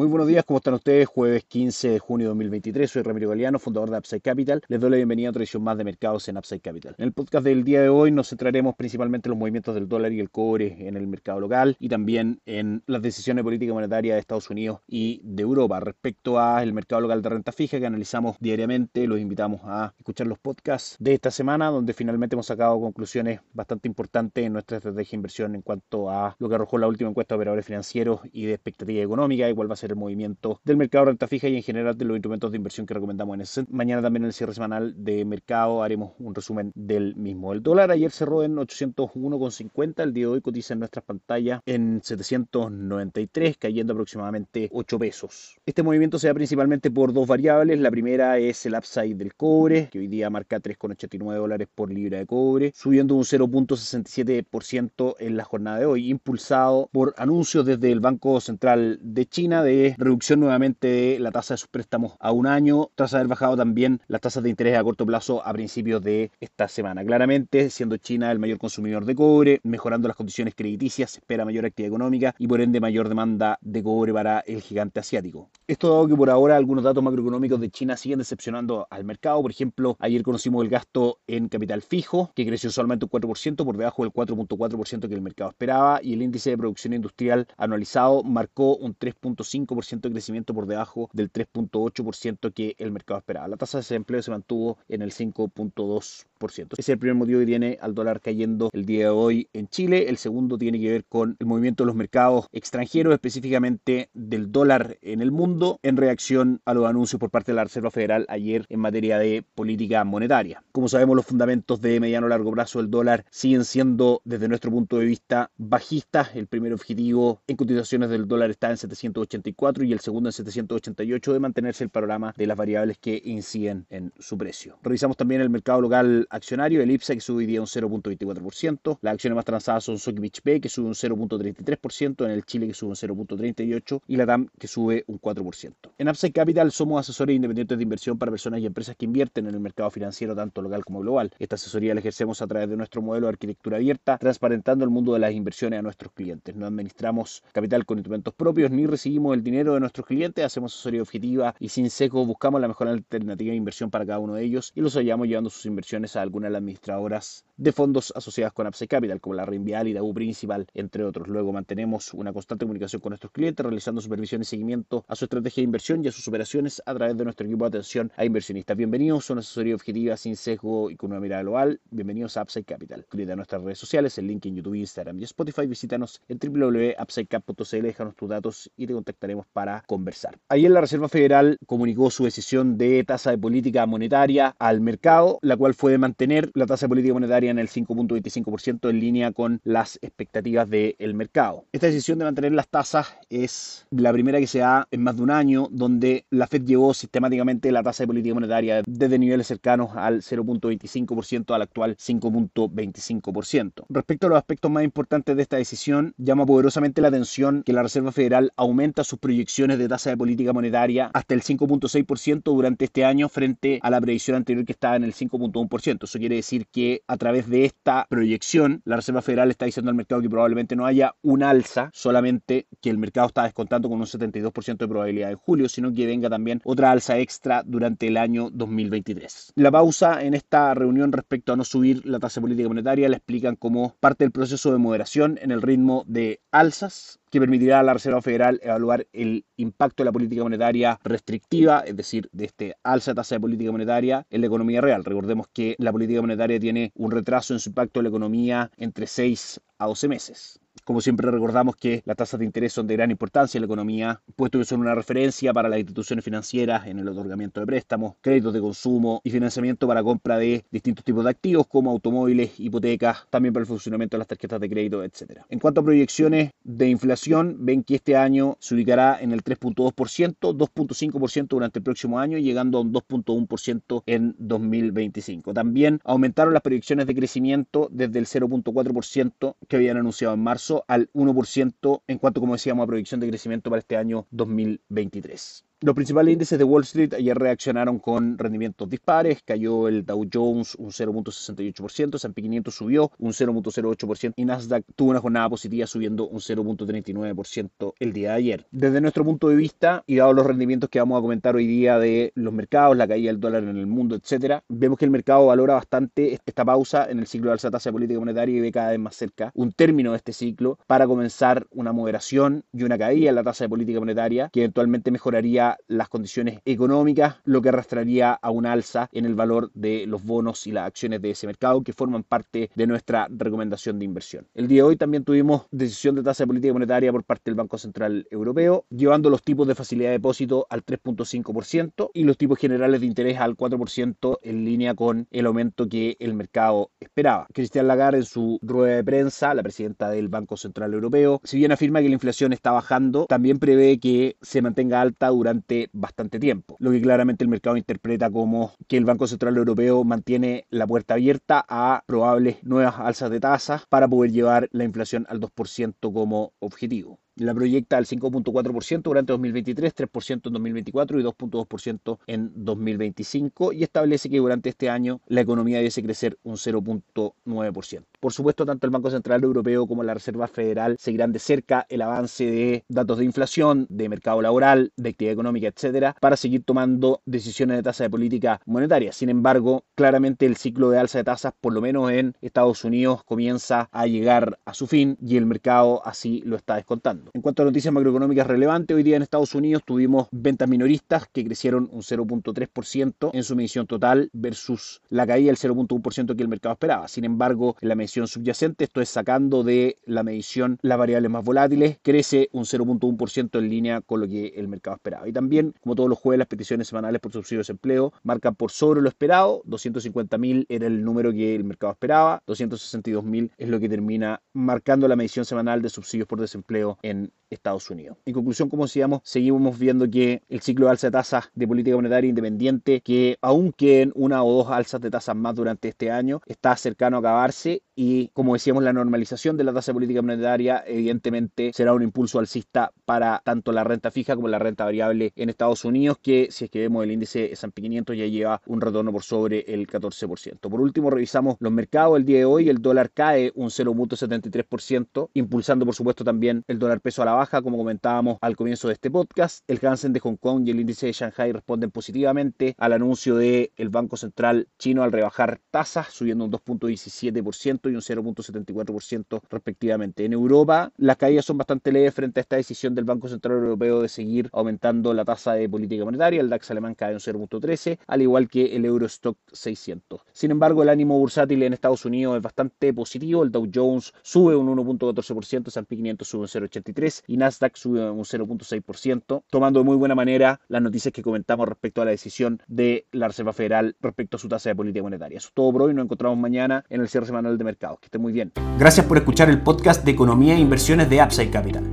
Muy buenos días, ¿cómo están ustedes? Jueves 15 de junio de 2023, soy Ramiro Galeano, fundador de Upside Capital. Les doy la bienvenida a otra edición más de mercados en Upside Capital. En el podcast del día de hoy nos centraremos principalmente en los movimientos del dólar y el cobre en el mercado local y también en las decisiones de política monetaria de Estados Unidos y de Europa. Respecto al mercado local de renta fija que analizamos diariamente, los invitamos a escuchar los podcasts de esta semana donde finalmente hemos sacado conclusiones bastante importantes en nuestra estrategia de inversión en cuanto a lo que arrojó la última encuesta de operadores financieros y de expectativa económica y cuál va a ser el movimiento del mercado de renta fija y en general de los instrumentos de inversión que recomendamos en ese. Mañana también en el cierre semanal de mercado haremos un resumen del mismo. El dólar ayer cerró en 801,50, el día de hoy cotiza en nuestras pantallas en 793, cayendo aproximadamente 8 pesos. Este movimiento se da principalmente por dos variables. La primera es el upside del cobre, que hoy día marca 3,89 dólares por libra de cobre, subiendo un 0.67% en la jornada de hoy, impulsado por anuncios desde el Banco Central de China de reducción nuevamente de la tasa de sus préstamos a un año, tras haber bajado también las tasas de interés a corto plazo a principios de esta semana. Claramente, siendo China el mayor consumidor de cobre, mejorando las condiciones crediticias, espera mayor actividad económica y por ende mayor demanda de cobre para el gigante asiático. Esto dado que por ahora algunos datos macroeconómicos de China siguen decepcionando al mercado. Por ejemplo, ayer conocimos el gasto en capital fijo, que creció solamente un 4% por debajo del 4.4% que el mercado esperaba, y el índice de producción industrial anualizado marcó un 3.5% de crecimiento por debajo del 3.8% que el mercado esperaba. La tasa de desempleo se mantuvo en el 5.2%. Ese es el primer motivo que tiene al dólar cayendo el día de hoy en Chile. El segundo tiene que ver con el movimiento de los mercados extranjeros, específicamente del dólar en el mundo, en reacción a los anuncios por parte de la Reserva Federal ayer en materia de política monetaria. Como sabemos, los fundamentos de mediano a largo plazo del dólar siguen siendo, desde nuestro punto de vista, bajistas. El primer objetivo en cotizaciones del dólar está en 784 y el segundo en 788 de mantenerse el panorama de las variables que inciden en su precio. Revisamos también el mercado local accionario, el IPSA que sube hoy día un 0.24%, las acciones más transadas son Sokimich B que sube un 0.33%, en el Chile que sube un 0.38% y la TAM que sube un 4%. En Upside Capital somos asesores independientes de inversión para personas y empresas que invierten en el mercado financiero tanto local como global. Esta asesoría la ejercemos a través de nuestro modelo de arquitectura abierta, transparentando el mundo de las inversiones a nuestros clientes. No administramos capital con instrumentos propios ni recibimos el dinero de nuestros clientes, hacemos asesoría objetiva y sin seco buscamos la mejor alternativa de inversión para cada uno de ellos y los hallamos llevando sus inversiones a algunas de las administradoras de fondos asociadas con Upside Capital, como la Reinvial y U Principal, entre otros. Luego mantenemos una constante comunicación con nuestros clientes, realizando supervisión y seguimiento a su estrategia de inversión y a sus operaciones a través de nuestro equipo de atención a inversionistas. Bienvenidos a una asesoría objetiva sin sesgo y con una mirada global. Bienvenidos a Upside Capital. Suscríbete a nuestras redes sociales, el link en YouTube, Instagram y Spotify. Visítanos en www.upsidecap.cl, déjanos tus datos y te contactaremos para conversar. Ayer la Reserva Federal comunicó su decisión de tasa de política monetaria al mercado, la cual fue de mantener la tasa de política monetaria en el 5.25% en línea con las expectativas del mercado. Esta decisión de mantener las tasas es la primera que se da en más de un año, donde la Fed llevó sistemáticamente la tasa de política monetaria desde niveles cercanos al 0.25% al actual 5.25%. Respecto a los aspectos más importantes de esta decisión, llama poderosamente la atención que la Reserva Federal aumenta sus proyecciones de tasa de política monetaria hasta el 5.6% durante este año frente a la previsión anterior que estaba en el 5.1%. Eso quiere decir que a través de esta proyección, la Reserva Federal está diciendo al mercado que probablemente no haya un alza, solamente que el mercado está descontando con un 72% de probabilidad en julio, sino que venga también otra alza extra durante el año 2023. La pausa en esta reunión respecto a no subir la tasa política monetaria la explican como parte del proceso de moderación en el ritmo de alzas que permitirá a la Reserva Federal evaluar el impacto de la política monetaria restrictiva, es decir, de este alza de tasa de política monetaria en la economía real. Recordemos que la política monetaria tiene un retraso en su impacto en la economía entre 6 a 12 meses. Como siempre recordamos que las tasas de interés son de gran importancia en la economía, puesto que son una referencia para las instituciones financieras en el otorgamiento de préstamos, créditos de consumo y financiamiento para compra de distintos tipos de activos como automóviles, hipotecas, también para el funcionamiento de las tarjetas de crédito, etc. En cuanto a proyecciones de inflación, ven que este año se ubicará en el 3.2%, 2.5% durante el próximo año, llegando a un 2.1% en 2025. También aumentaron las proyecciones de crecimiento desde el 0.4% que habían anunciado en marzo al 1% en cuanto, como decíamos, a proyección de crecimiento para este año 2023. Los principales índices de Wall Street ayer reaccionaron con rendimientos dispares. Cayó el Dow Jones un 0.68%, S&P 500 subió un 0.08% y Nasdaq tuvo una jornada positiva subiendo un 0.39% el día de ayer. Desde nuestro punto de vista y dado los rendimientos que vamos a comentar hoy día de los mercados, la caída del dólar en el mundo, etcétera, vemos que el mercado valora bastante esta pausa en el ciclo de alza tasa de política monetaria y ve cada vez más cerca un término de este ciclo para comenzar una moderación y una caída en la tasa de política monetaria que eventualmente mejoraría las condiciones económicas, lo que arrastraría a un alza en el valor de los bonos y las acciones de ese mercado que forman parte de nuestra recomendación de inversión. El día de hoy también tuvimos decisión de tasa de política monetaria por parte del Banco Central Europeo, llevando los tipos de facilidad de depósito al 3.5% y los tipos generales de interés al 4% en línea con el aumento que el mercado esperaba. Cristian Lagarde en su rueda de prensa, la presidenta del Banco Central Europeo, si bien afirma que la inflación está bajando, también prevé que se mantenga alta durante bastante tiempo, lo que claramente el mercado interpreta como que el Banco Central Europeo mantiene la puerta abierta a probables nuevas alzas de tasas para poder llevar la inflación al 2% como objetivo la proyecta al 5.4% durante 2023, 3% en 2024 y 2.2% en 2025 y establece que durante este año la economía debe crecer un 0.9%. Por supuesto, tanto el Banco Central Europeo como la Reserva Federal seguirán de cerca el avance de datos de inflación, de mercado laboral, de actividad económica, etcétera, para seguir tomando decisiones de tasa de política monetaria. Sin embargo, claramente el ciclo de alza de tasas, por lo menos en Estados Unidos, comienza a llegar a su fin y el mercado así lo está descontando. En cuanto a noticias macroeconómicas relevantes, hoy día en Estados Unidos tuvimos ventas minoristas que crecieron un 0.3% en su medición total versus la caída del 0.1% que el mercado esperaba. Sin embargo, la medición subyacente, esto es sacando de la medición las variables más volátiles, crece un 0.1% en línea con lo que el mercado esperaba. Y también, como todos los jueves, las peticiones semanales por subsidio de desempleo marcan por sobre lo esperado, 250.000 era el número que el mercado esperaba, 262.000 es lo que termina marcando la medición semanal de subsidios por desempleo en and Estados Unidos. En conclusión, como decíamos, seguimos viendo que el ciclo de alza de tasas de política monetaria independiente, que aunque en una o dos alzas de tasas más durante este año, está cercano a acabarse y, como decíamos, la normalización de la tasa de política monetaria evidentemente será un impulso alcista para tanto la renta fija como la renta variable en Estados Unidos, que si es que vemos el índice S&P 500 ya lleva un retorno por sobre el 14%. Por último, revisamos los mercados el día de hoy, el dólar cae un 0.73%, impulsando por supuesto también el dólar peso a la baja, como comentábamos al comienzo de este podcast. El Hansen de Hong Kong y el índice de Shanghai responden positivamente al anuncio del el Banco Central chino al rebajar tasas, subiendo un 2.17% y un 0.74% respectivamente. En Europa, las caídas son bastante leves frente a esta decisión del Banco Central Europeo de seguir aumentando la tasa de política monetaria. El DAX alemán cae un 0.13, al igual que el Eurostock 600. Sin embargo, el ánimo bursátil en Estados Unidos es bastante positivo. El Dow Jones sube un 1.14%, S&P 500 sube un 0.83% y Nasdaq sube un 0.6%, tomando de muy buena manera las noticias que comentamos respecto a la decisión de la Reserva Federal respecto a su tasa de política monetaria. Eso es todo por hoy, nos encontramos mañana en el cierre semanal de mercados. Que esté muy bien. Gracias por escuchar el podcast de Economía e Inversiones de Upside Capital.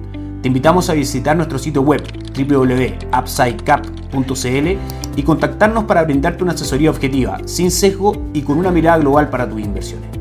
Te invitamos a visitar nuestro sitio web www.upsidecap.cl y contactarnos para brindarte una asesoría objetiva, sin sesgo y con una mirada global para tus inversiones.